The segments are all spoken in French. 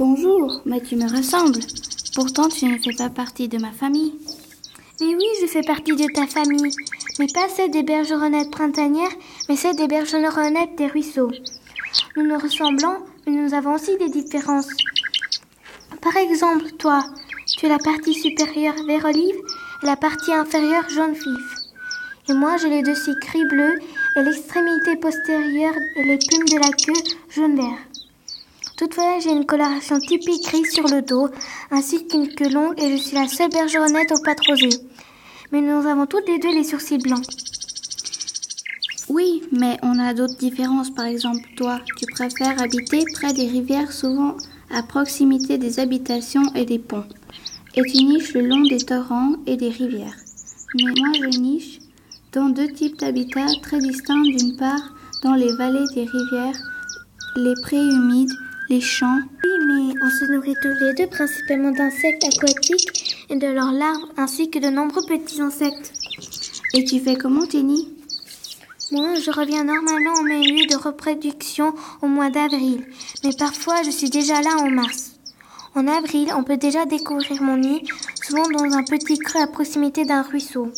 bonjour, mais tu me ressembles. Pourtant, tu ne fais pas partie de ma famille. Mais oui, je fais partie de ta famille. Mais pas celle des bergeronnettes printanières, mais celle des bergeronnettes des ruisseaux. Nous nous ressemblons, mais nous avons aussi des différences. Par exemple, toi, tu es la partie supérieure vert olive et la partie inférieure jaune vif. Et moi, j'ai les deux gris bleus et l'extrémité postérieure et les plumes de la queue jaune vert. Toutefois, j'ai une coloration typique grise sur le dos, ainsi qu'une queue longue et je suis la seule bergeronnette aux pattes rosées. Mais nous avons toutes les deux les sourcils blancs. Oui, mais on a d'autres différences. Par exemple, toi, tu préfères habiter près des rivières, souvent à proximité des habitations et des ponts. Et tu niches le long des torrents et des rivières. Mais moi, je niche dans deux types d'habitats très distincts. D'une part, dans les vallées des rivières, les prés humides, les champs. Oui, mais on se nourrit tous les deux principalement d'insectes aquatiques et de leurs larves, ainsi que de nombreux petits insectes. Et tu fais comment, Jenny? Moi, je reviens normalement en milieu de reproduction au mois d'avril, mais parfois je suis déjà là en mars. En avril, on peut déjà découvrir mon nid, souvent dans un petit creux à proximité d'un ruisseau.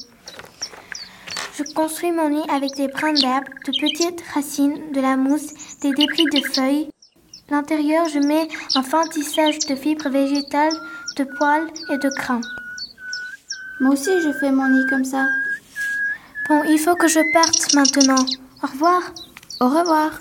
Je construis mon nid avec des brins d'herbe, de petites racines, de la mousse, des débris de feuilles. L'intérieur, je mets un fin tissage de fibres végétales, de poils et de crins. Moi aussi, je fais mon nid comme ça. Bon, il faut que je parte maintenant. Au revoir. Au revoir.